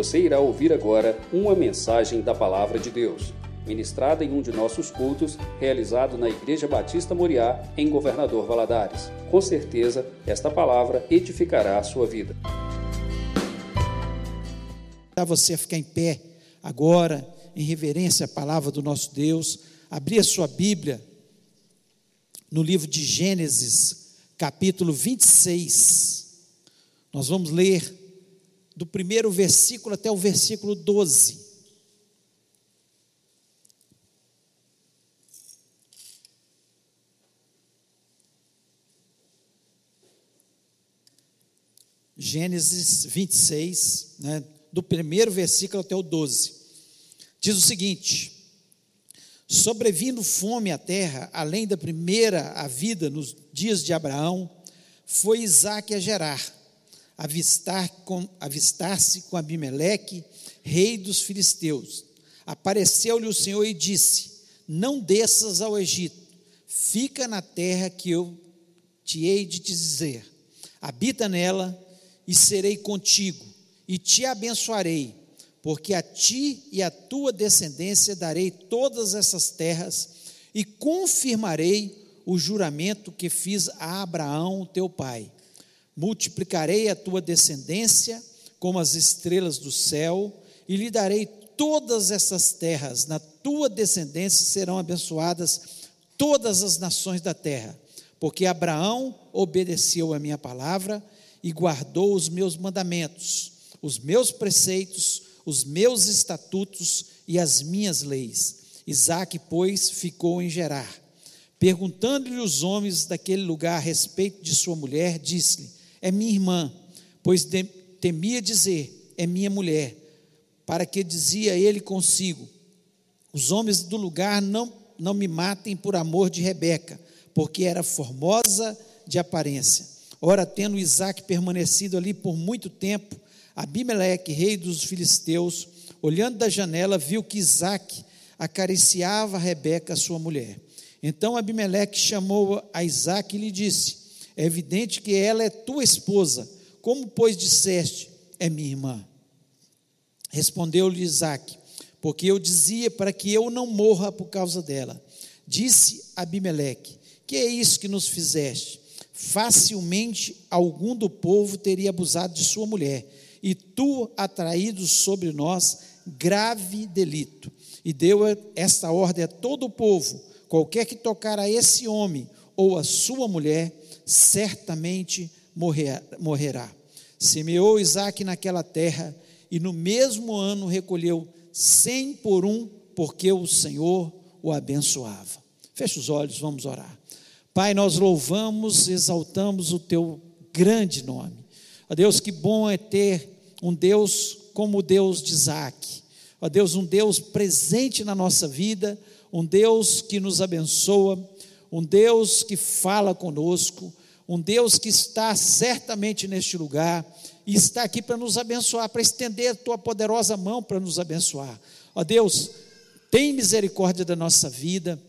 Você irá ouvir agora uma mensagem da Palavra de Deus, ministrada em um de nossos cultos, realizado na Igreja Batista Moriá, em Governador Valadares. Com certeza, esta palavra edificará a sua vida. Você a ficar em pé agora, em reverência à palavra do nosso Deus, abrir a sua Bíblia no livro de Gênesis, capítulo 26. Nós vamos ler do primeiro versículo até o versículo 12. Gênesis 26, né, do primeiro versículo até o 12. Diz o seguinte: Sobrevindo fome à terra, além da primeira a vida nos dias de Abraão, foi Isaac a Gerar, avistar com, avistar-se com Abimeleque, rei dos filisteus. Apareceu-lhe o Senhor e disse: Não desças ao Egito, fica na terra que eu te hei de dizer. Habita nela e serei contigo, e te abençoarei porque a ti e a tua descendência darei todas essas terras e confirmarei o juramento que fiz a Abraão, teu pai. Multiplicarei a tua descendência como as estrelas do céu e lhe darei todas essas terras. Na tua descendência serão abençoadas todas as nações da terra, porque Abraão obedeceu a minha palavra e guardou os meus mandamentos, os meus preceitos, os meus estatutos e as minhas leis. Isaac, pois, ficou em Gerar. Perguntando-lhe os homens daquele lugar a respeito de sua mulher, disse-lhe: É minha irmã, pois temia dizer: É minha mulher. Para que dizia ele consigo: Os homens do lugar não, não me matem por amor de Rebeca, porque era formosa de aparência. Ora, tendo Isaac permanecido ali por muito tempo, Abimeleque, rei dos filisteus, olhando da janela, viu que Isaac acariciava Rebeca, sua mulher. Então Abimeleque chamou a Isaac e lhe disse: É evidente que ela é tua esposa. Como, pois, disseste, é minha irmã? Respondeu-lhe Isaac: Porque eu dizia para que eu não morra por causa dela. Disse Abimeleque: Que é isso que nos fizeste? Facilmente algum do povo teria abusado de sua mulher e tu atraído sobre nós grave delito. E deu esta ordem a todo o povo: qualquer que tocar a esse homem ou a sua mulher, certamente morrerá. Semeou Isaac naquela terra, e no mesmo ano recolheu cem por um, porque o Senhor o abençoava. Feche os olhos, vamos orar. Pai, nós louvamos, exaltamos o teu grande nome. Ó Deus, que bom é ter um Deus como o Deus de Isaac. Ó Deus, um Deus presente na nossa vida, um Deus que nos abençoa, um Deus que fala conosco, um Deus que está certamente neste lugar e está aqui para nos abençoar, para estender a tua poderosa mão para nos abençoar. Ó Deus, tem misericórdia da nossa vida.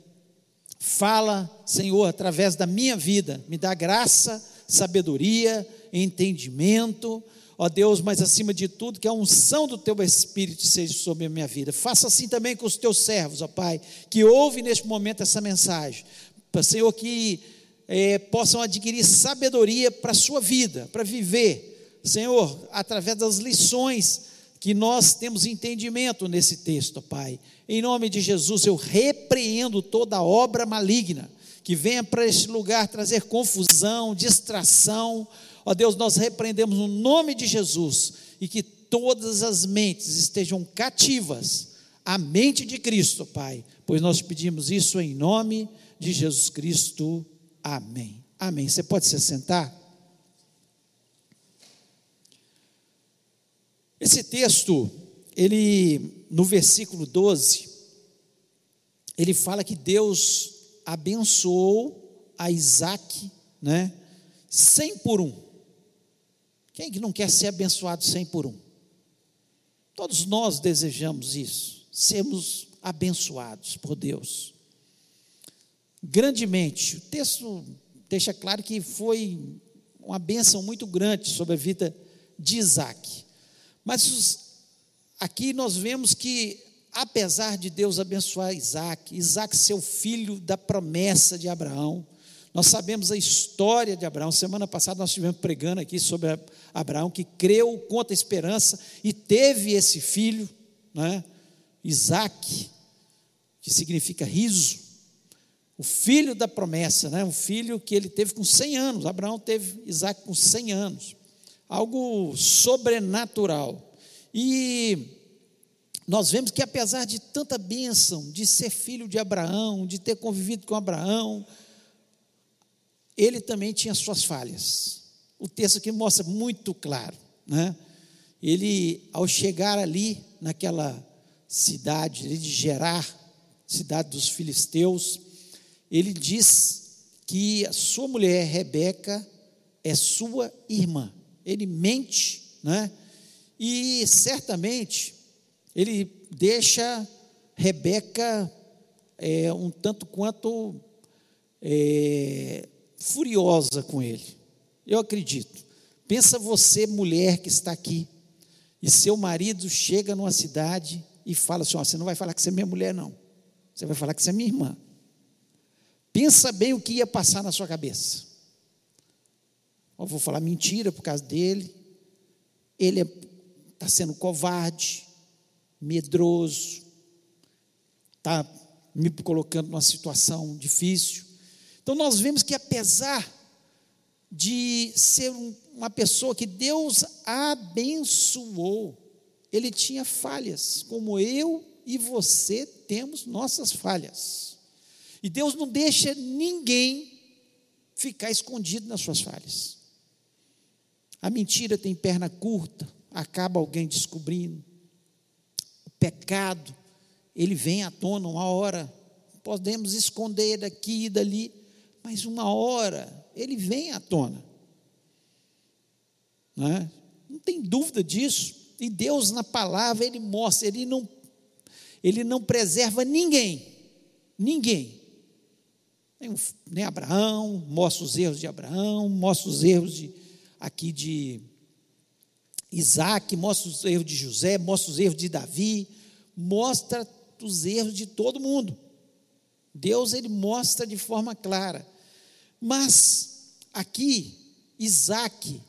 Fala, Senhor, através da minha vida, me dá graça, sabedoria, entendimento ó Deus, mas acima de tudo, que a unção do teu Espírito seja sobre a minha vida. Faça assim também com os teus servos, ó Pai, que ouvem neste momento essa mensagem. Senhor, que é, possam adquirir sabedoria para a sua vida, para viver, Senhor, através das lições que nós temos entendimento nesse texto, Pai. Em nome de Jesus, eu repreendo toda obra maligna que venha para este lugar trazer confusão, distração, Ó Deus, nós repreendemos no nome de Jesus e que todas as mentes estejam cativas à mente de Cristo, Pai, pois nós pedimos isso em nome de Jesus Cristo. Amém. Amém. Você pode se sentar? Esse texto, ele no versículo 12, ele fala que Deus abençoou a Isaac, né? Cem por um. Quem que não quer ser abençoado cem por um? Todos nós desejamos isso, sermos abençoados por Deus. Grandemente, o texto deixa claro que foi uma bênção muito grande sobre a vida de Isaac. Mas os, aqui nós vemos que, apesar de Deus abençoar Isaac, Isaac, seu filho da promessa de Abraão, nós sabemos a história de Abraão. Semana passada nós estivemos pregando aqui sobre Abraão, que creu, conta a esperança e teve esse filho, né? Isaac, que significa riso. O filho da promessa, né? um filho que ele teve com 100 anos. Abraão teve Isaac com 100 anos. Algo sobrenatural. E nós vemos que apesar de tanta bênção, de ser filho de Abraão, de ter convivido com Abraão, ele também tinha suas falhas. O texto aqui mostra muito claro, né? Ele, ao chegar ali, naquela cidade de Gerar, cidade dos filisteus, ele diz que a sua mulher, Rebeca, é sua irmã. Ele mente, né? E certamente ele deixa Rebeca é, um tanto quanto é, furiosa com ele. Eu acredito. Pensa você, mulher que está aqui, e seu marido chega numa cidade e fala assim: ó, você não vai falar que você é minha mulher, não. Você vai falar que você é minha irmã. Pensa bem o que ia passar na sua cabeça. Eu vou falar mentira por causa dele. Ele está é, tá sendo covarde, medroso, está me colocando numa situação difícil. Então nós vemos que apesar de ser uma pessoa que Deus abençoou, ele tinha falhas, como eu e você temos nossas falhas. E Deus não deixa ninguém ficar escondido nas suas falhas. A mentira tem perna curta, acaba alguém descobrindo. O pecado, ele vem à tona uma hora. Podemos esconder daqui e dali, mas uma hora ele vem à tona. Não, é? não tem dúvida disso. E Deus, na palavra, ele mostra, ele não, ele não preserva ninguém. Ninguém. Nem, Abraão, mostra os erros de Abraão, mostra os erros de, aqui de Isaac, mostra os erros de José, mostra os erros de Davi, mostra os erros de todo mundo. Deus ele mostra de forma clara. Mas aqui Isaac,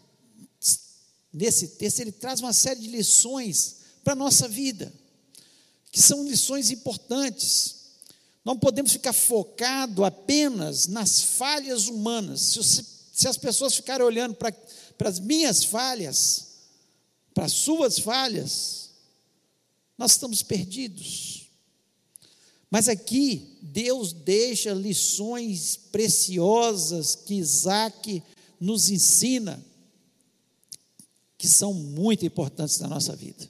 nesse texto, ele traz uma série de lições para a nossa vida, que são lições importantes. Não podemos ficar focado apenas nas falhas humanas. Se, se as pessoas ficarem olhando para, para as minhas falhas, para as suas falhas, nós estamos perdidos. Mas aqui, Deus deixa lições preciosas que Isaac nos ensina, que são muito importantes na nossa vida.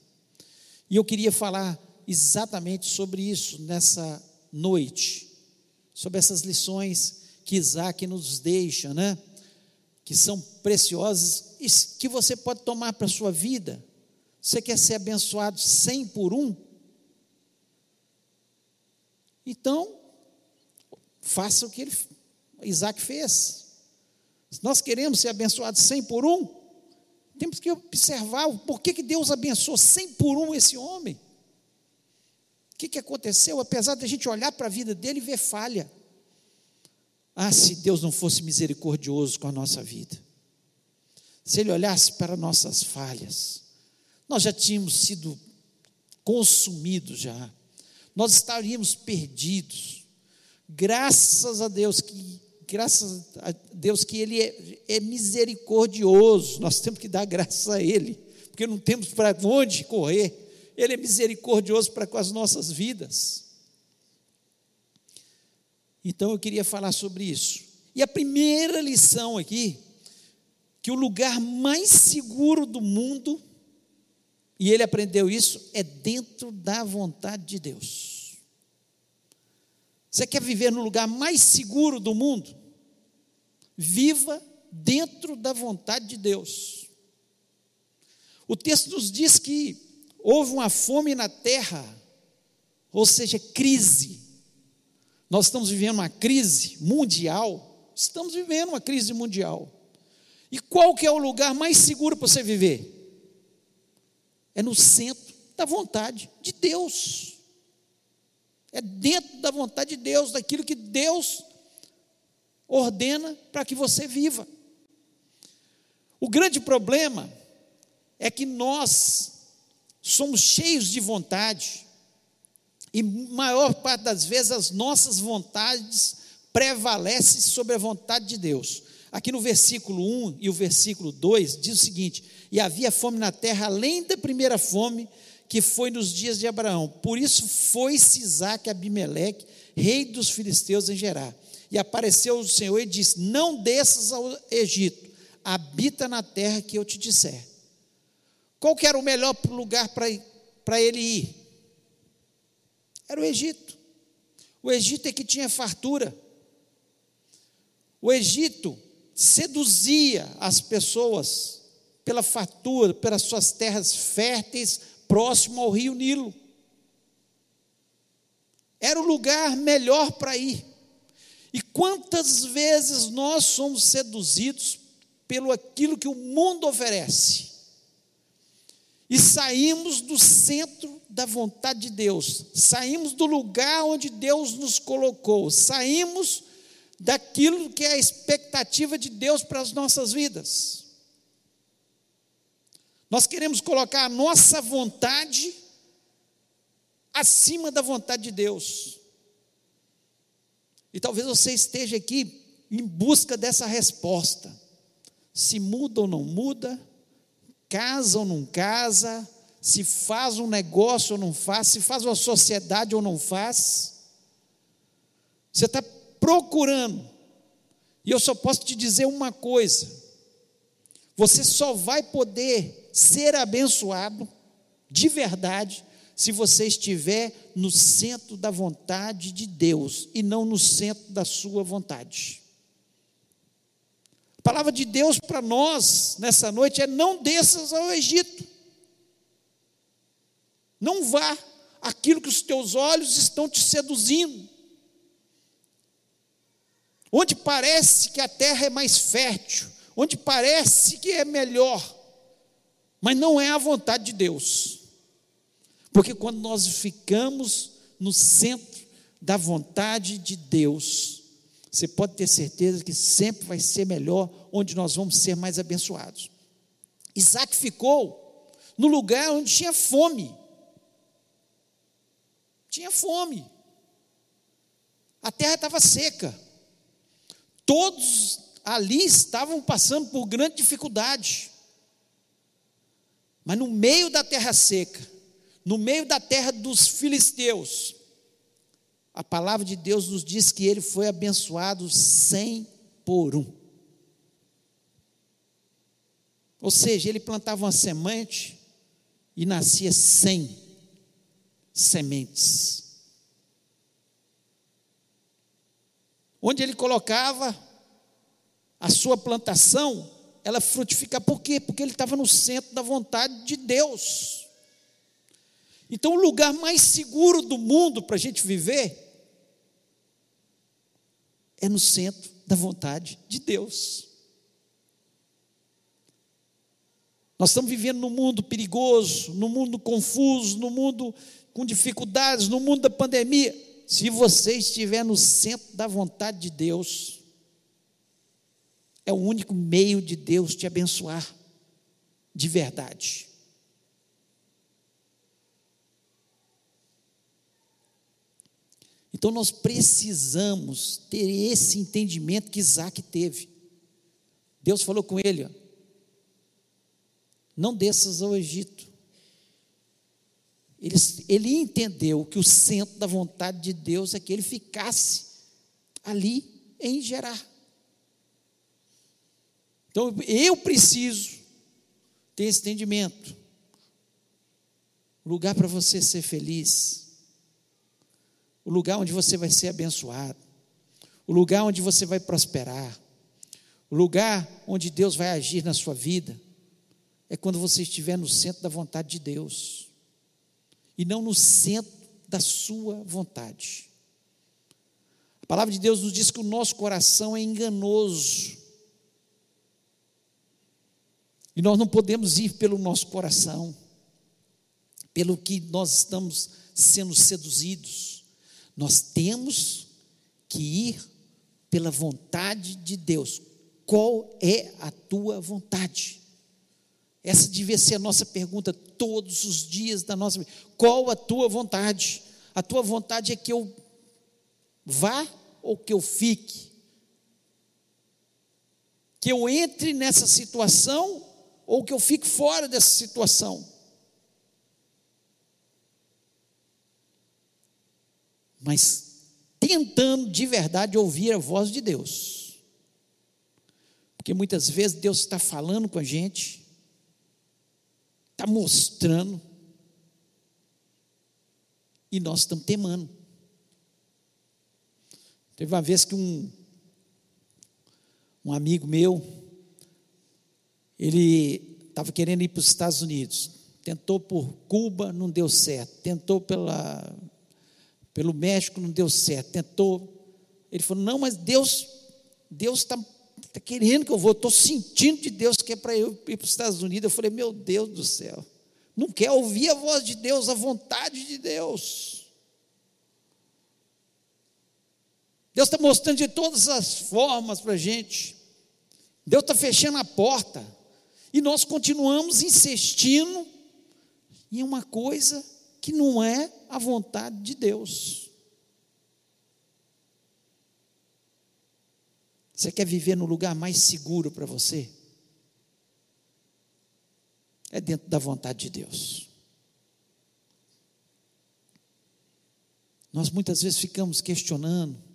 E eu queria falar exatamente sobre isso nessa noite, sobre essas lições que Isaac nos deixa, né? Que são preciosas e que você pode tomar para a sua vida. Você quer ser abençoado cem por um? Então, faça o que ele, Isaac fez. Se nós queremos ser abençoados cem por um, temos que observar o porquê que Deus abençoou cem por um esse homem que, que aconteceu? Apesar de a gente olhar para a vida dele e ver falha. Ah, se Deus não fosse misericordioso com a nossa vida, se Ele olhasse para nossas falhas, nós já tínhamos sido consumidos já, nós estaríamos perdidos. Graças a Deus que, graças a Deus que Ele é, é misericordioso, nós temos que dar graças a Ele, porque não temos para onde correr. Ele é misericordioso para com as nossas vidas. Então eu queria falar sobre isso. E a primeira lição aqui, que o lugar mais seguro do mundo, e ele aprendeu isso, é dentro da vontade de Deus. Você quer viver no lugar mais seguro do mundo? Viva dentro da vontade de Deus. O texto nos diz que houve uma fome na terra, ou seja, crise. Nós estamos vivendo uma crise mundial, estamos vivendo uma crise mundial. E qual que é o lugar mais seguro para você viver? É no centro da vontade de Deus. É dentro da vontade de Deus, daquilo que Deus ordena para que você viva. O grande problema é que nós somos cheios de vontade, e maior parte das vezes as nossas vontades prevalecem sobre a vontade de Deus. Aqui no versículo 1 e o versículo 2 diz o seguinte: E havia fome na terra além da primeira fome que foi nos dias de Abraão. Por isso foi-se Isaac Abimeleque, rei dos filisteus em Gerar. E apareceu o Senhor e disse: Não desças ao Egito, habita na terra que eu te disser. Qual que era o melhor lugar para ele ir? Era o Egito. O Egito é que tinha fartura. O Egito seduzia as pessoas pela fartura, pelas suas terras férteis, próximo ao rio Nilo. Era o lugar melhor para ir. E quantas vezes nós somos seduzidos pelo aquilo que o mundo oferece? E saímos do centro da vontade de Deus, saímos do lugar onde Deus nos colocou, saímos daquilo que é a expectativa de Deus para as nossas vidas. Nós queremos colocar a nossa vontade acima da vontade de Deus. E talvez você esteja aqui em busca dessa resposta. Se muda ou não muda, casa ou não casa, se faz um negócio ou não faz, se faz uma sociedade ou não faz. Você está procurando. E eu só posso te dizer uma coisa: você só vai poder ser abençoado de verdade se você estiver no centro da vontade de Deus e não no centro da sua vontade. A palavra de Deus para nós nessa noite é: não desças ao Egito. Não vá aquilo que os teus olhos estão te seduzindo. Onde parece que a terra é mais fértil, onde parece que é melhor, mas não é a vontade de Deus. Porque quando nós ficamos no centro da vontade de Deus, você pode ter certeza que sempre vai ser melhor, onde nós vamos ser mais abençoados. Isaac ficou no lugar onde tinha fome. Tinha fome. A terra estava seca. Todos ali estavam passando por grande dificuldade. Mas no meio da terra seca, no meio da terra dos filisteus, a palavra de Deus nos diz que ele foi abençoado cem por um. Ou seja, ele plantava uma semente e nascia cem sementes. Onde ele colocava a sua plantação, ela frutificava. Por quê? Porque ele estava no centro da vontade de Deus. Então, o lugar mais seguro do mundo para a gente viver é no centro da vontade de Deus. Nós estamos vivendo num mundo perigoso, num mundo confuso, num mundo com dificuldades, no mundo da pandemia. Se você estiver no centro da vontade de Deus, é o único meio de Deus te abençoar, de verdade. Então nós precisamos ter esse entendimento que Isaac teve. Deus falou com ele: ó, não desças ao Egito. Ele, ele entendeu que o centro da vontade de Deus é que ele ficasse ali em Gerar. Então eu preciso ter esse entendimento. Lugar para você ser feliz o lugar onde você vai ser abençoado, o lugar onde você vai prosperar, o lugar onde Deus vai agir na sua vida, é quando você estiver no centro da vontade de Deus, e não no centro da sua vontade. A palavra de Deus nos diz que o nosso coração é enganoso, e nós não podemos ir pelo nosso coração, pelo que nós estamos sendo seduzidos. Nós temos que ir pela vontade de Deus. Qual é a tua vontade? Essa devia ser a nossa pergunta todos os dias da nossa vida. Qual a tua vontade? A tua vontade é que eu vá ou que eu fique? Que eu entre nessa situação ou que eu fique fora dessa situação? Mas tentando de verdade ouvir a voz de Deus. Porque muitas vezes Deus está falando com a gente, está mostrando, e nós estamos temando. Teve uma vez que um, um amigo meu, ele estava querendo ir para os Estados Unidos. Tentou por Cuba, não deu certo. Tentou pela, pelo México, não deu certo. Tentou. Ele falou: Não, mas Deus Deus está tá querendo que eu vou. Estou sentindo de Deus que é para eu ir para os Estados Unidos. Eu falei: Meu Deus do céu. Não quer ouvir a voz de Deus, a vontade de Deus. Deus está mostrando de todas as formas para a gente. Deus está fechando a porta. E nós continuamos insistindo em uma coisa que não é a vontade de Deus. Você quer viver no lugar mais seguro para você? É dentro da vontade de Deus. Nós muitas vezes ficamos questionando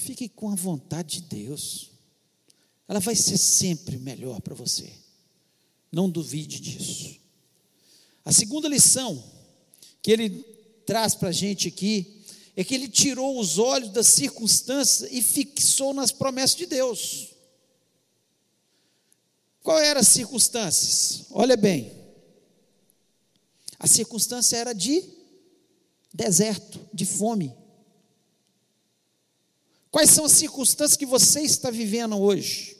Fique com a vontade de Deus. Ela vai ser sempre melhor para você. Não duvide disso. A segunda lição que ele traz para a gente aqui é que ele tirou os olhos das circunstâncias e fixou nas promessas de Deus. Qual eram as circunstâncias? Olha bem. A circunstância era de deserto, de fome. Quais são as circunstâncias que você está vivendo hoje?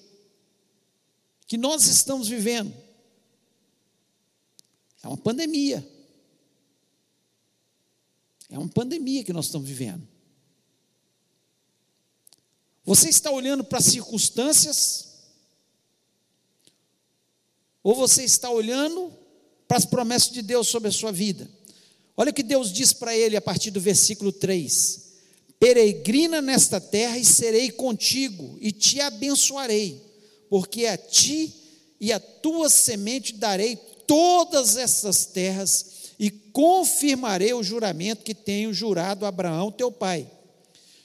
Que nós estamos vivendo? É uma pandemia. É uma pandemia que nós estamos vivendo. Você está olhando para as circunstâncias? Ou você está olhando para as promessas de Deus sobre a sua vida? Olha o que Deus diz para ele a partir do versículo 3: peregrina nesta terra e serei contigo e te abençoarei, porque a ti e a tua semente darei todas essas terras e confirmarei o juramento que tenho jurado a Abraão, teu pai.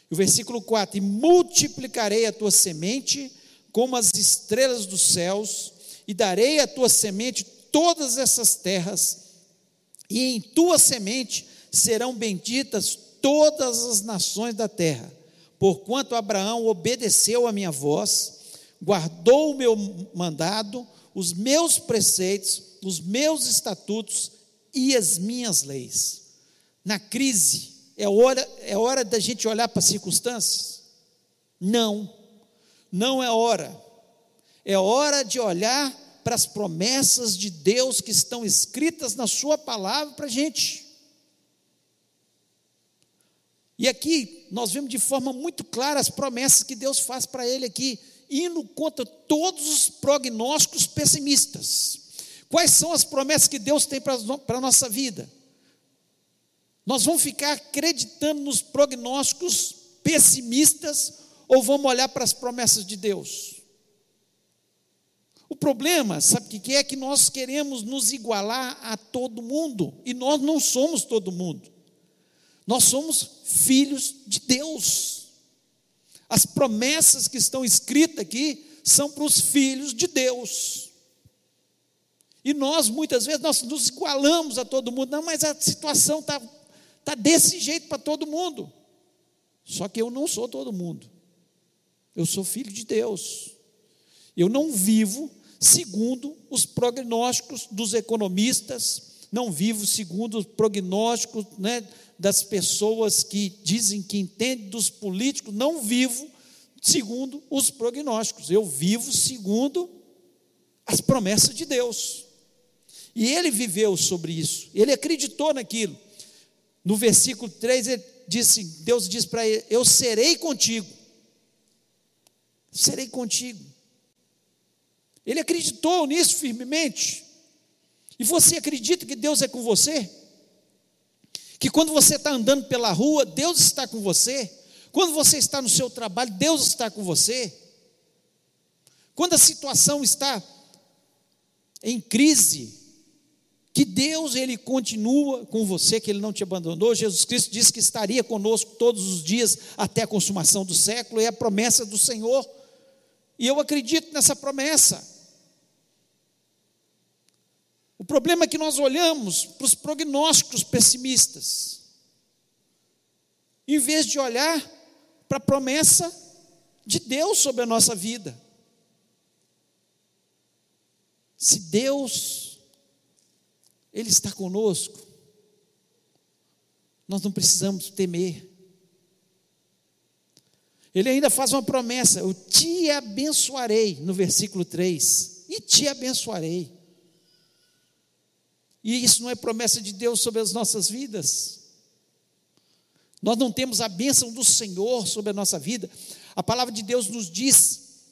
O versículo 4: E multiplicarei a tua semente como as estrelas dos céus, e darei a tua semente todas essas terras, e em tua semente serão benditas todas as nações da terra, porquanto Abraão obedeceu a minha voz, guardou o meu mandado, os meus preceitos, os meus estatutos e as minhas leis. Na crise, é hora, é hora da gente olhar para as circunstâncias? Não, não é hora. É hora de olhar para as promessas de Deus que estão escritas na Sua palavra para a gente. E aqui nós vemos de forma muito clara as promessas que Deus faz para ele aqui, indo contra todos os prognósticos pessimistas. Quais são as promessas que Deus tem para a nossa vida? Nós vamos ficar acreditando nos prognósticos pessimistas ou vamos olhar para as promessas de Deus? O problema, sabe o que é? Que nós queremos nos igualar a todo mundo e nós não somos todo mundo. Nós somos filhos de Deus. As promessas que estão escritas aqui são para os filhos de Deus. E nós, muitas vezes, nós nos igualamos a todo mundo. Não, mas a situação está tá desse jeito para todo mundo. Só que eu não sou todo mundo. Eu sou filho de Deus. Eu não vivo segundo os prognósticos dos economistas, não vivo segundo os prognósticos né, das pessoas que dizem que entendem dos políticos, não vivo segundo os prognósticos, eu vivo segundo as promessas de Deus. E ele viveu sobre isso, ele acreditou naquilo. No versículo 3, ele disse, Deus diz para ele: Eu serei contigo. Serei contigo. Ele acreditou nisso firmemente. E você acredita que Deus é com você? Que quando você está andando pela rua, Deus está com você? Quando você está no seu trabalho, Deus está com você? Quando a situação está em crise, que Deus ele continua com você, que ele não te abandonou. Jesus Cristo disse que estaria conosco todos os dias até a consumação do século, é a promessa do Senhor. E eu acredito nessa promessa. O problema é que nós olhamos para os prognósticos pessimistas, em vez de olhar para a promessa de Deus sobre a nossa vida. Se Deus ele está conosco. Nós não precisamos temer. Ele ainda faz uma promessa: Eu te abençoarei, no versículo 3. E te abençoarei. E isso não é promessa de Deus sobre as nossas vidas. Nós não temos a bênção do Senhor sobre a nossa vida. A palavra de Deus nos diz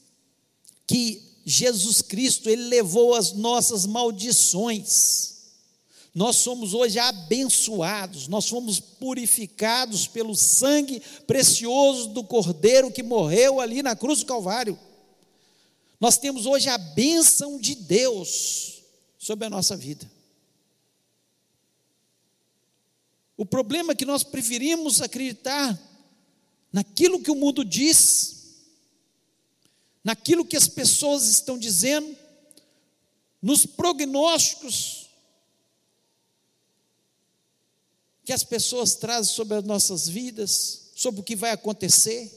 que Jesus Cristo, Ele levou as nossas maldições. Nós somos hoje abençoados, nós fomos purificados pelo sangue precioso do Cordeiro que morreu ali na cruz do Calvário. Nós temos hoje a bênção de Deus sobre a nossa vida. O problema é que nós preferimos acreditar naquilo que o mundo diz, naquilo que as pessoas estão dizendo, nos prognósticos que as pessoas trazem sobre as nossas vidas, sobre o que vai acontecer.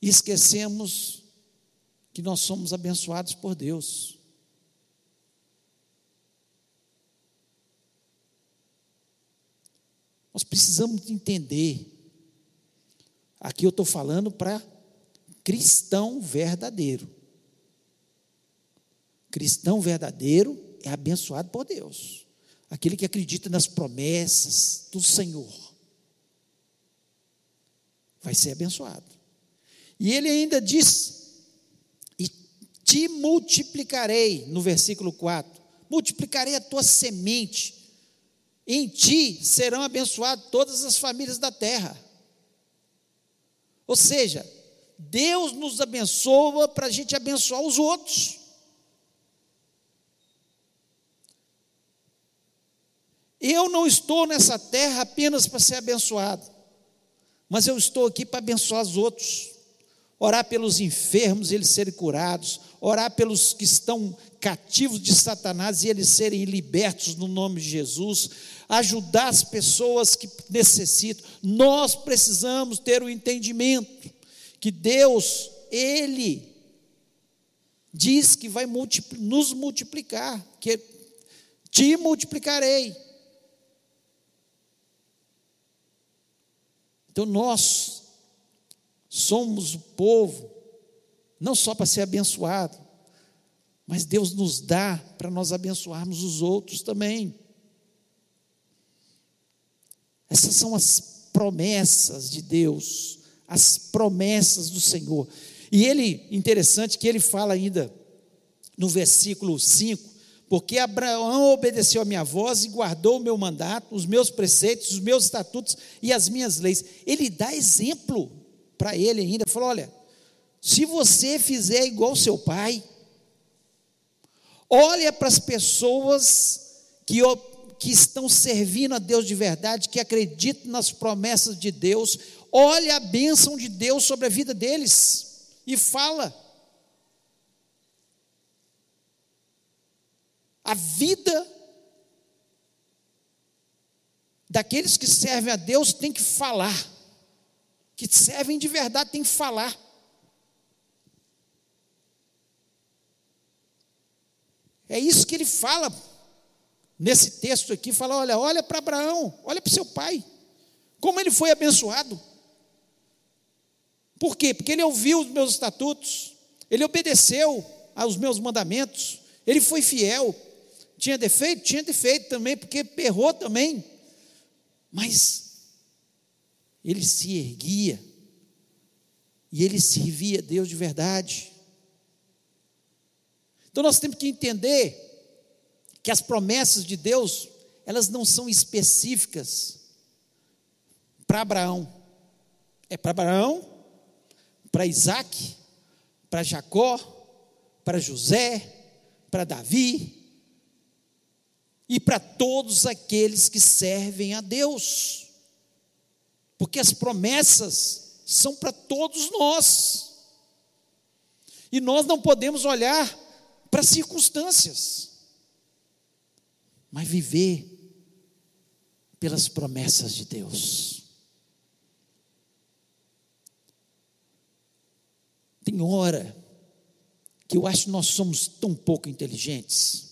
E esquecemos que nós somos abençoados por Deus. Nós precisamos entender. Aqui eu estou falando para cristão verdadeiro. Cristão verdadeiro é abençoado por Deus. Aquele que acredita nas promessas do Senhor vai ser abençoado. E ele ainda diz: E te multiplicarei, no versículo 4, multiplicarei a tua semente, em ti serão abençoadas todas as famílias da terra. Ou seja, Deus nos abençoa para a gente abençoar os outros. Eu não estou nessa terra apenas para ser abençoado, mas eu estou aqui para abençoar os outros. Orar pelos enfermos e eles serem curados, orar pelos que estão cativos de Satanás e eles serem libertos no nome de Jesus, ajudar as pessoas que necessitam. Nós precisamos ter o entendimento que Deus, Ele diz que vai nos multiplicar, que te multiplicarei. Então nós somos o povo, não só para ser abençoado, mas Deus nos dá para nós abençoarmos os outros também. Essas são as promessas de Deus, as promessas do Senhor. E ele, interessante que ele fala ainda no versículo 5, porque Abraão obedeceu a minha voz e guardou o meu mandato, os meus preceitos, os meus estatutos e as minhas leis. Ele dá exemplo para ele ainda, falou: olha, se você fizer igual seu pai, olha para as pessoas que, que estão servindo a Deus de verdade, que acreditam nas promessas de Deus, olha a bênção de Deus sobre a vida deles e fala. A vida daqueles que servem a Deus tem que falar. Que servem de verdade tem que falar. É isso que ele fala nesse texto aqui, fala, olha, olha para Abraão, olha para seu pai. Como ele foi abençoado. Por quê? Porque ele ouviu os meus estatutos, ele obedeceu, aos meus mandamentos. Ele foi fiel. Tinha defeito? Tinha defeito também, porque errou também. Mas ele se erguia e ele servia a Deus de verdade. Então nós temos que entender que as promessas de Deus, elas não são específicas para Abraão. É para Abraão, para Isaac, para Jacó, para José, para Davi e para todos aqueles que servem a Deus. Porque as promessas são para todos nós. E nós não podemos olhar para circunstâncias, mas viver pelas promessas de Deus. Tem hora que eu acho que nós somos tão pouco inteligentes.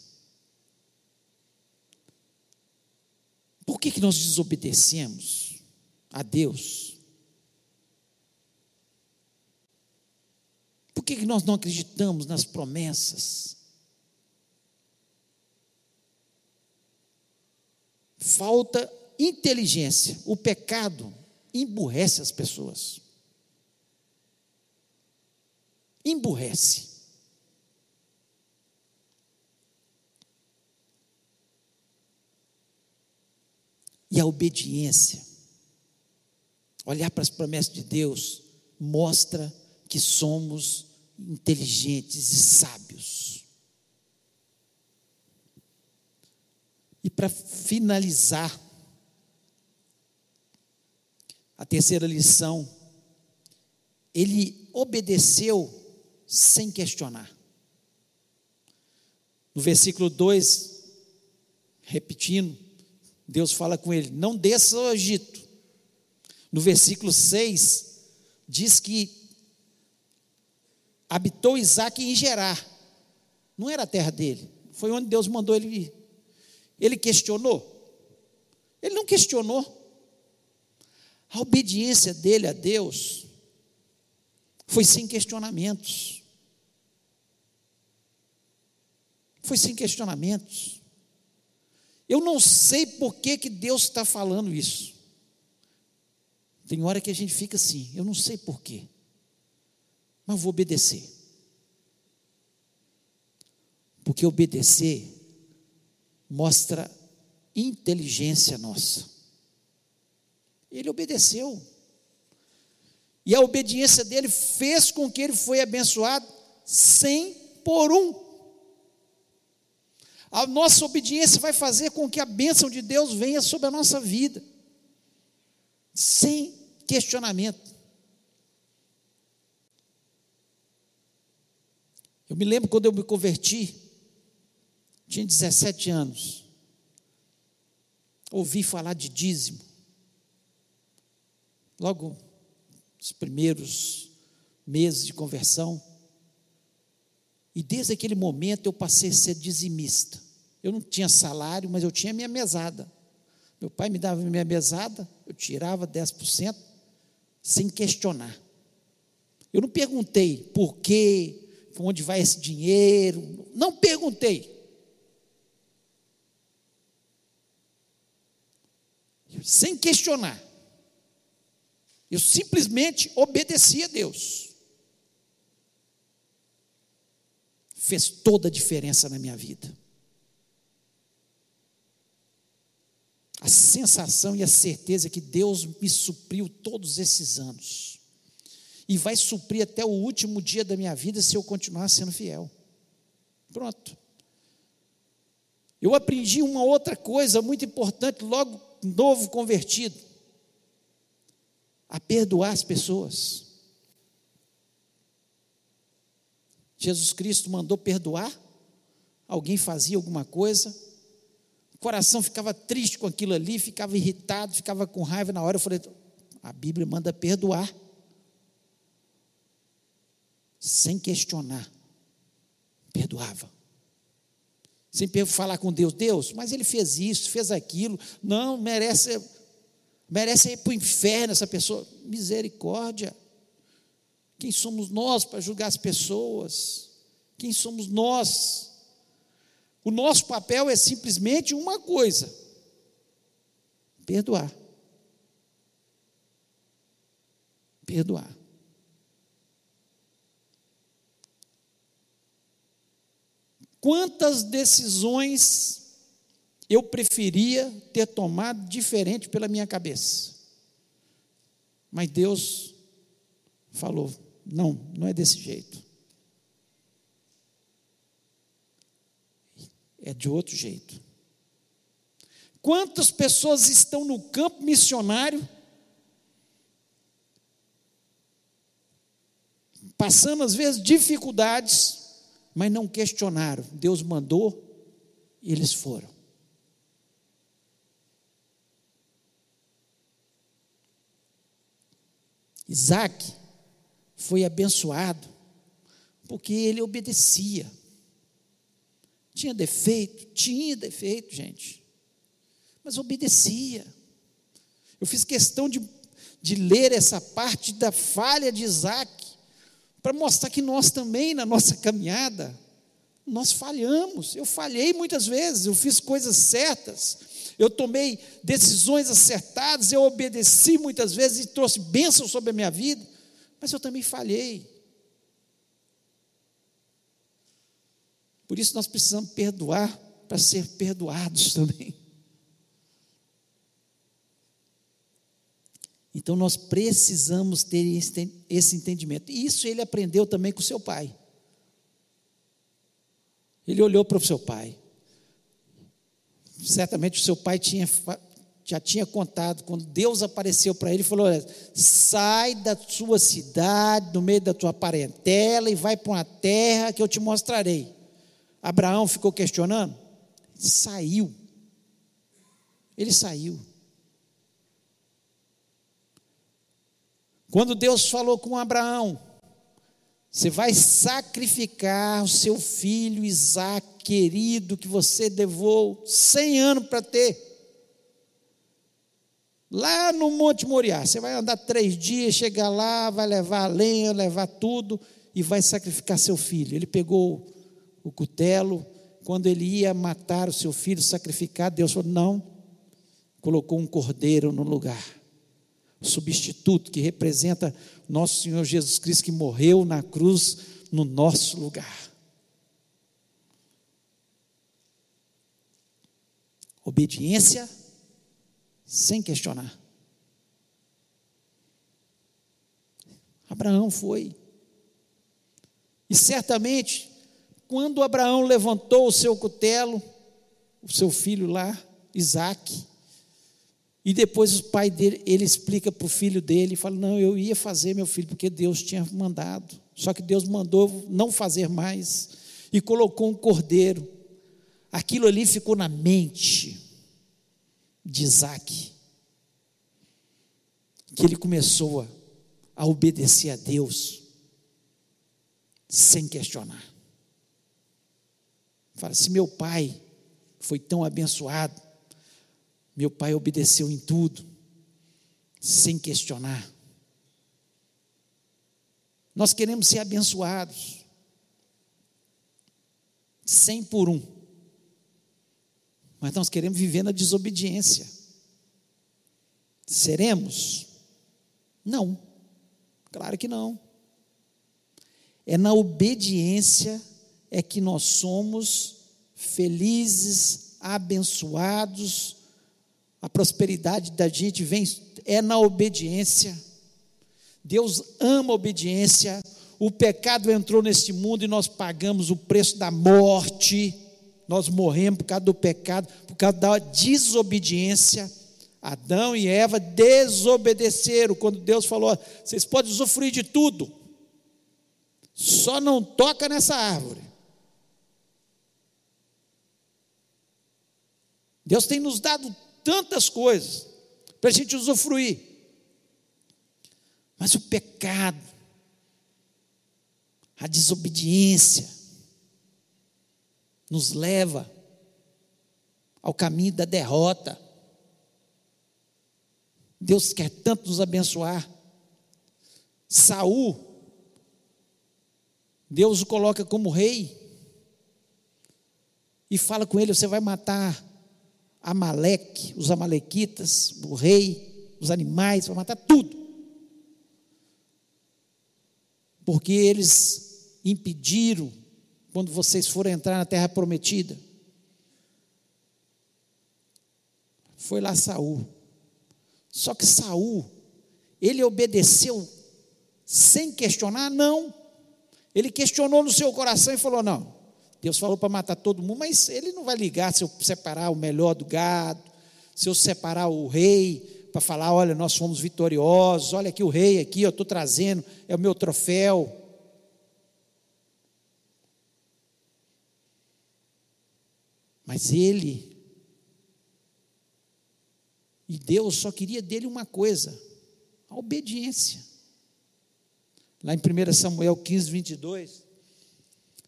Por que, que nós desobedecemos a Deus? Por que, que nós não acreditamos nas promessas? Falta inteligência. O pecado emburrece as pessoas. Emburrece. E a obediência, olhar para as promessas de Deus, mostra que somos inteligentes e sábios. E para finalizar, a terceira lição, ele obedeceu sem questionar. No versículo 2, repetindo, Deus fala com ele: não desça ao Egito. No versículo 6, diz que habitou Isaac em Gerar, não era a terra dele, foi onde Deus mandou ele ir. Ele questionou? Ele não questionou. A obediência dele a Deus foi sem questionamentos. Foi sem questionamentos. Eu não sei por que, que Deus está falando isso. Tem hora que a gente fica assim, eu não sei por quê, mas vou obedecer. Porque obedecer mostra inteligência nossa. Ele obedeceu. E a obediência dele fez com que ele foi abençoado sem por um a nossa obediência vai fazer com que a bênção de Deus venha sobre a nossa vida, sem questionamento. Eu me lembro quando eu me converti, tinha 17 anos, ouvi falar de dízimo. Logo, os primeiros meses de conversão, e desde aquele momento eu passei a ser dizimista. Eu não tinha salário, mas eu tinha minha mesada. Meu pai me dava minha mesada, eu tirava 10% sem questionar. Eu não perguntei por quê, para onde vai esse dinheiro, não perguntei. Sem questionar. Eu simplesmente obedeci a Deus. Fez toda a diferença na minha vida. A sensação e a certeza que Deus me supriu todos esses anos. E vai suprir até o último dia da minha vida se eu continuar sendo fiel. Pronto. Eu aprendi uma outra coisa muito importante, logo novo convertido: a perdoar as pessoas. Jesus Cristo mandou perdoar, alguém fazia alguma coisa, o coração ficava triste com aquilo ali, ficava irritado, ficava com raiva na hora. Eu falei: a Bíblia manda perdoar, sem questionar, perdoava. Sem falar com Deus, Deus, mas ele fez isso, fez aquilo, não, merece, merece ir para o inferno essa pessoa. Misericórdia. Quem somos nós para julgar as pessoas? Quem somos nós? O nosso papel é simplesmente uma coisa: perdoar. Perdoar. Quantas decisões eu preferia ter tomado diferente pela minha cabeça? Mas Deus falou: não, não é desse jeito. É de outro jeito. Quantas pessoas estão no campo missionário, passando às vezes dificuldades, mas não questionaram. Deus mandou e eles foram. Isaac foi abençoado porque ele obedecia. Tinha defeito? Tinha defeito, gente. Mas obedecia. Eu fiz questão de, de ler essa parte da falha de Isaac, para mostrar que nós também, na nossa caminhada, nós falhamos. Eu falhei muitas vezes, eu fiz coisas certas, eu tomei decisões acertadas, eu obedeci muitas vezes e trouxe bênçãos sobre a minha vida, mas eu também falhei. Por isso nós precisamos perdoar para ser perdoados também. Então nós precisamos ter esse entendimento. E isso ele aprendeu também com seu pai. Ele olhou para o seu pai. Certamente o seu pai tinha, já tinha contado, quando Deus apareceu para ele, falou: sai da sua cidade, no meio da tua parentela, e vai para uma terra que eu te mostrarei. Abraão ficou questionando? Saiu. Ele saiu. Quando Deus falou com Abraão, você vai sacrificar o seu filho Isaac, querido, que você levou 100 anos para ter. Lá no Monte Moriá, você vai andar três dias, chegar lá, vai levar a lenha, levar tudo e vai sacrificar seu filho. Ele pegou o cutelo, quando ele ia matar o seu filho, sacrificar, Deus falou: não, colocou um cordeiro no lugar substituto que representa nosso Senhor Jesus Cristo que morreu na cruz no nosso lugar. Obediência sem questionar. Abraão foi. E certamente, quando Abraão levantou o seu cutelo, o seu filho lá, Isaac, e depois o pai dele, ele explica para o filho dele, fala: Não, eu ia fazer, meu filho, porque Deus tinha mandado. Só que Deus mandou não fazer mais. E colocou um cordeiro. Aquilo ali ficou na mente de Isaac. Que ele começou a, a obedecer a Deus, sem questionar. Fala: se meu pai foi tão abençoado, meu pai obedeceu em tudo, sem questionar. Nós queremos ser abençoados, cem por um, mas nós queremos viver na desobediência. Seremos? Não, claro que não. É na obediência é que nós somos felizes, abençoados, a prosperidade da gente vem é na obediência. Deus ama a obediência. O pecado entrou neste mundo e nós pagamos o preço da morte. Nós morremos por causa do pecado, por causa da desobediência. Adão e Eva desobedeceram quando Deus falou: vocês podem usufruir de tudo, só não toca nessa árvore. Deus tem nos dado tantas coisas para a gente usufruir. Mas o pecado, a desobediência, nos leva ao caminho da derrota. Deus quer tanto nos abençoar. Saul Deus o coloca como rei e fala com ele: você vai matar Amaleque, os amalequitas, o rei, os animais, vai matar tudo. Porque eles impediram quando vocês forem entrar na terra prometida. Foi lá Saul. Só que Saul, ele obedeceu sem questionar? Não. Ele questionou no seu coração e falou: Não, Deus falou para matar todo mundo, mas ele não vai ligar se eu separar o melhor do gado, se eu separar o rei, para falar: Olha, nós fomos vitoriosos, olha aqui o rei, aqui eu estou trazendo, é o meu troféu. Mas ele, e Deus só queria dele uma coisa: a obediência. Lá em 1 Samuel 15, 22,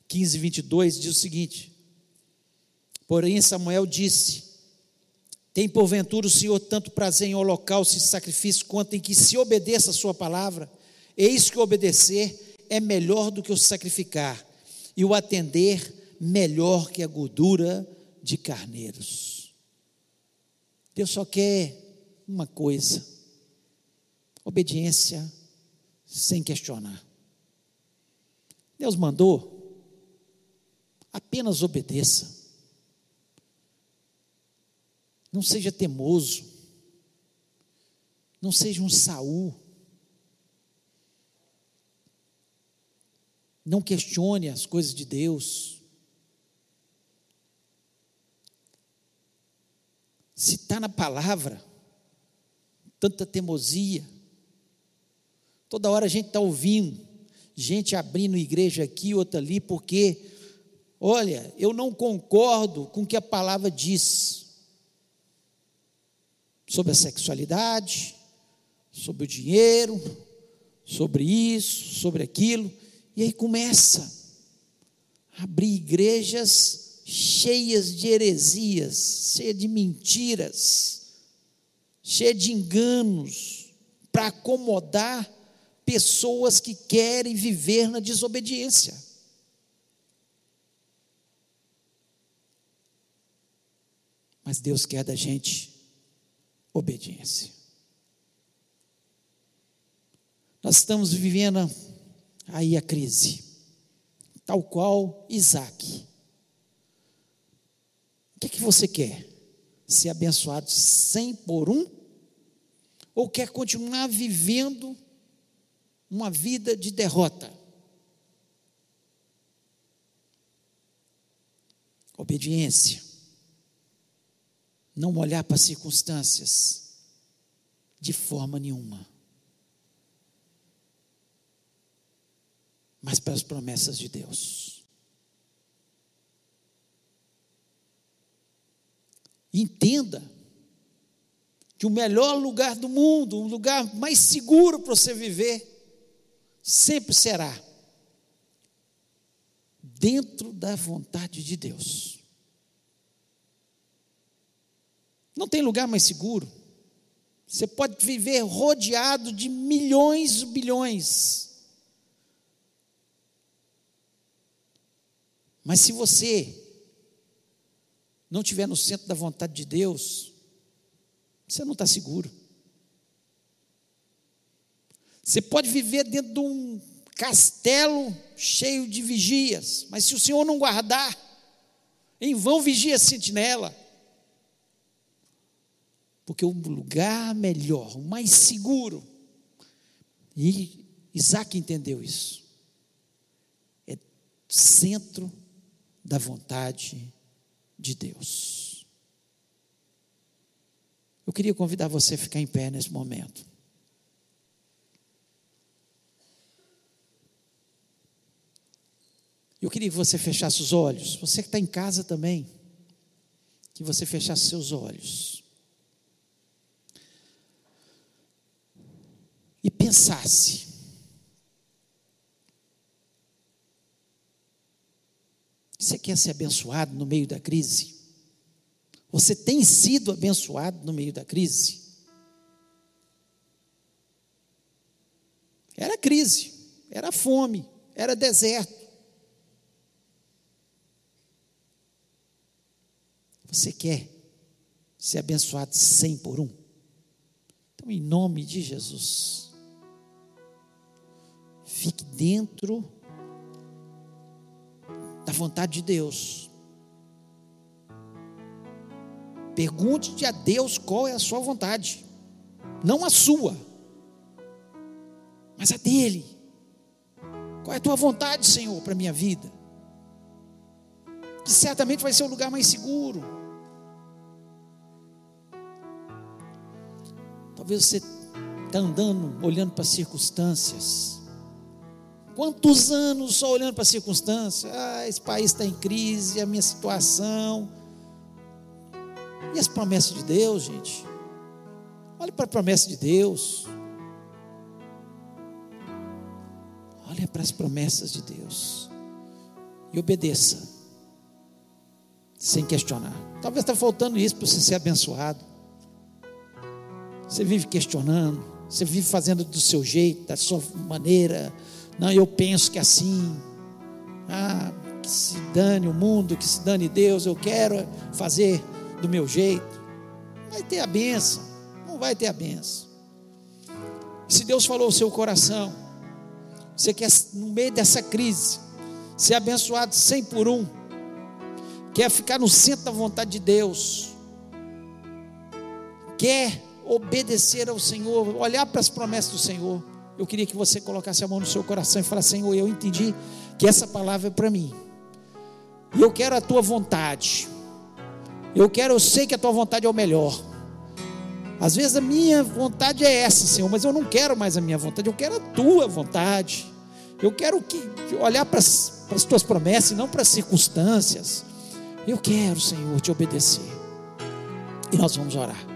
15, 22 diz o seguinte: Porém, Samuel disse: Tem porventura o Senhor tanto prazer em holocausto e sacrifício, quanto em que se obedeça a Sua palavra? Eis que obedecer é melhor do que o sacrificar, e o atender melhor que a gordura de carneiros. Deus só quer uma coisa: obediência sem questionar. Deus mandou, apenas obedeça. Não seja temoso. Não seja um Saul. Não questione as coisas de Deus. Se está na palavra, tanta teimosia. Toda hora a gente está ouvindo, gente abrindo igreja aqui, outra ali, porque, olha, eu não concordo com o que a palavra diz sobre a sexualidade, sobre o dinheiro, sobre isso, sobre aquilo, e aí começa a abrir igrejas cheias de heresias, cheias de mentiras, cheias de enganos, para acomodar pessoas que querem viver na desobediência. Mas Deus quer da gente obediência. Nós estamos vivendo aí a crise, tal qual Isaac que, que você quer? Ser abençoado cem por um? Ou quer continuar vivendo uma vida de derrota? Obediência. Não olhar para as circunstâncias de forma nenhuma. Mas para as promessas de Deus. Entenda que o melhor lugar do mundo, o lugar mais seguro para você viver, sempre será dentro da vontade de Deus. Não tem lugar mais seguro. Você pode viver rodeado de milhões e bilhões. Mas se você não estiver no centro da vontade de Deus, você não está seguro. Você pode viver dentro de um castelo cheio de vigias, mas se o Senhor não guardar, em vão vigia a sentinela. Porque o lugar melhor, o mais seguro, e Isaac entendeu isso, é centro da vontade de Deus. Eu queria convidar você a ficar em pé nesse momento. Eu queria que você fechasse os olhos. Você que está em casa também, que você fechasse seus olhos. E pensasse Você quer ser abençoado no meio da crise? Você tem sido abençoado no meio da crise? Era crise, era fome, era deserto. Você quer ser abençoado cem por um? Então, em nome de Jesus, fique dentro da vontade de Deus. Pergunte a Deus qual é a sua vontade, não a sua, mas a dele. Qual é a tua vontade, Senhor, para a minha vida? Que certamente vai ser o lugar mais seguro. Talvez você está andando, olhando para as circunstâncias. Quantos anos só olhando para as circunstâncias? Ah, esse país está em crise, a minha situação. E as promessas de Deus, gente? Olhe para a promessa de Deus. Olhe para as promessas de Deus. E obedeça. Sem questionar. Talvez está faltando isso para você ser abençoado. Você vive questionando. Você vive fazendo do seu jeito, da sua maneira. Não, eu penso que é assim. Ah, que se dane o mundo, que se dane Deus. Eu quero fazer do meu jeito. Vai ter a benção. Não vai ter a benção. Se Deus falou o seu coração, você quer, no meio dessa crise, ser abençoado cem por um, quer ficar no centro da vontade de Deus, quer obedecer ao Senhor, olhar para as promessas do Senhor. Eu queria que você colocasse a mão no seu coração e falasse: Senhor, eu entendi que essa palavra é para mim, e eu quero a tua vontade. Eu quero, eu sei que a tua vontade é o melhor. Às vezes a minha vontade é essa, Senhor, mas eu não quero mais a minha vontade, eu quero a tua vontade. Eu quero que, olhar para as, para as tuas promessas e não para as circunstâncias. Eu quero, Senhor, te obedecer. E nós vamos orar.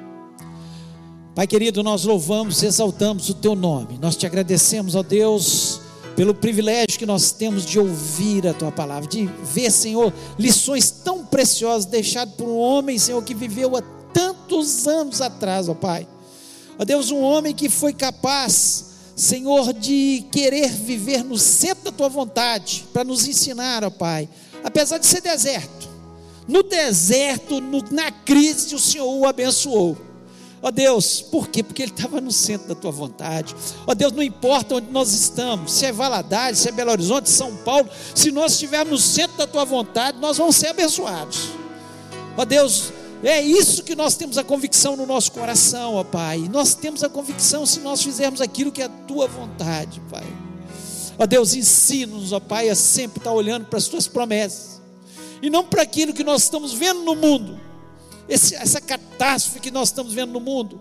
Pai querido, nós louvamos, exaltamos o teu nome. Nós te agradecemos, ó Deus, pelo privilégio que nós temos de ouvir a tua palavra, de ver, Senhor, lições tão preciosas deixadas por um homem, Senhor, que viveu há tantos anos atrás, ó Pai. Ó Deus, um homem que foi capaz, Senhor, de querer viver no centro da tua vontade, para nos ensinar, ó Pai, apesar de ser deserto. No deserto, no, na crise, o Senhor o abençoou. Ó Deus, por quê? Porque ele estava no centro da tua vontade. Ó Deus, não importa onde nós estamos, se é Valadares, se é Belo Horizonte, São Paulo, se nós estivermos no centro da tua vontade, nós vamos ser abençoados. Ó Deus, é isso que nós temos a convicção no nosso coração, ó Pai. Nós temos a convicção se nós fizermos aquilo que é a tua vontade, Pai. Ó Deus, ensina-nos, ó Pai, a sempre estar olhando para as tuas promessas e não para aquilo que nós estamos vendo no mundo, esse, essa catástrofe que nós estamos vendo no mundo,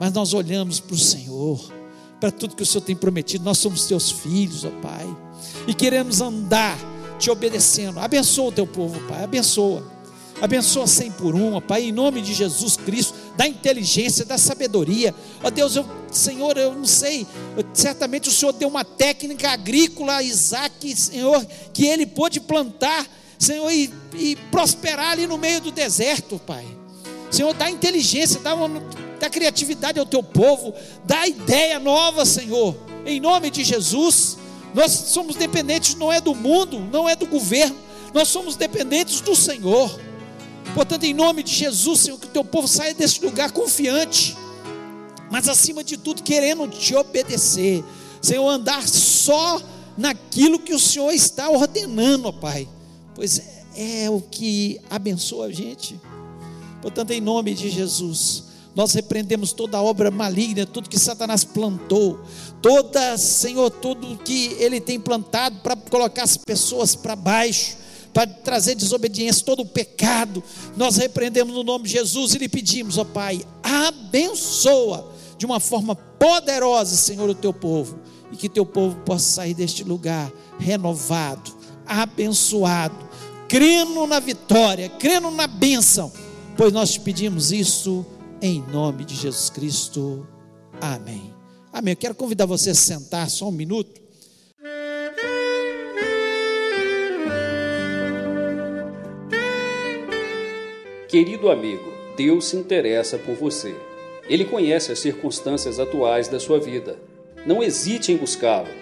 mas nós olhamos para o Senhor, para tudo que o Senhor tem prometido. Nós somos teus filhos, ó Pai, e queremos andar te obedecendo. Abençoa o teu povo, Pai, abençoa. Abençoa cem por um, ó Pai, em nome de Jesus Cristo, da inteligência, da sabedoria. Ó Deus, eu, Senhor, eu não sei, certamente o Senhor deu uma técnica agrícola a Isaac, Senhor, que ele pôde plantar, Senhor, e, e prosperar ali no meio do deserto, Pai. Senhor, dá inteligência, dá, uma, dá criatividade ao teu povo, dá ideia nova, Senhor, em nome de Jesus. Nós somos dependentes, não é do mundo, não é do governo, nós somos dependentes do Senhor. Portanto, em nome de Jesus, Senhor, que o teu povo saia desse lugar confiante, mas acima de tudo, querendo te obedecer. Senhor, andar só naquilo que o Senhor está ordenando, ó Pai, pois é, é o que abençoa a gente. Portanto, em nome de Jesus, nós repreendemos toda obra maligna, tudo que Satanás plantou, toda, Senhor, tudo que ele tem plantado para colocar as pessoas para baixo para trazer desobediência, todo o pecado, nós repreendemos no nome de Jesus e lhe pedimos, ó Pai, abençoa de uma forma poderosa, Senhor, o teu povo, e que teu povo possa sair deste lugar renovado, abençoado, crendo na vitória, crendo na bênção, pois nós te pedimos isso em nome de Jesus Cristo. Amém. Amém. Eu quero convidar você a sentar só um minuto. Querido amigo, Deus se interessa por você. Ele conhece as circunstâncias atuais da sua vida. Não hesite em buscá-lo.